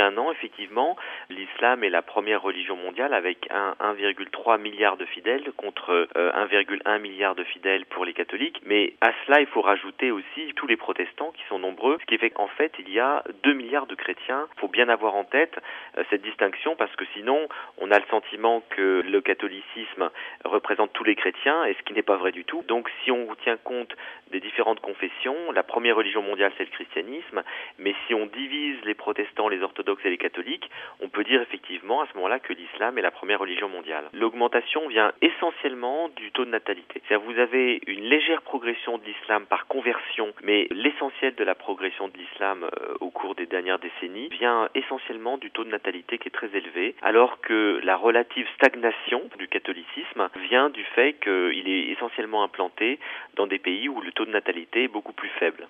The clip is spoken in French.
Un an, effectivement, l'islam est la première religion mondiale avec 1,3 milliard de fidèles contre 1,1 euh, milliard de fidèles pour les catholiques. Mais à cela, il faut rajouter aussi tous les protestants qui sont nombreux, ce qui fait qu'en fait, il y a 2 milliards de chrétiens. Il faut bien avoir en tête euh, cette distinction parce que sinon, on a le sentiment que le catholicisme représente tous les chrétiens, et ce qui n'est pas vrai du tout. Donc si on tient compte des différentes confessions, la première religion mondiale c'est le christianisme, mais si on divise les protestants, les orthodoxes et les catholiques, on peut dire effectivement à ce moment-là que l'islam est la première religion mondiale. L'augmentation vient essentiellement du taux de natalité. C'est-à-dire vous avez une légère progression de l'islam par conversion, mais l'essentiel de la progression de l'islam euh, au cours des dernières décennies vient essentiellement du taux de natalité qui est très élevé, alors que la relative stagnation du catholicisme vient du fait qu'il est essentiellement implanté dans des pays où le taux de natalité est beaucoup plus faible.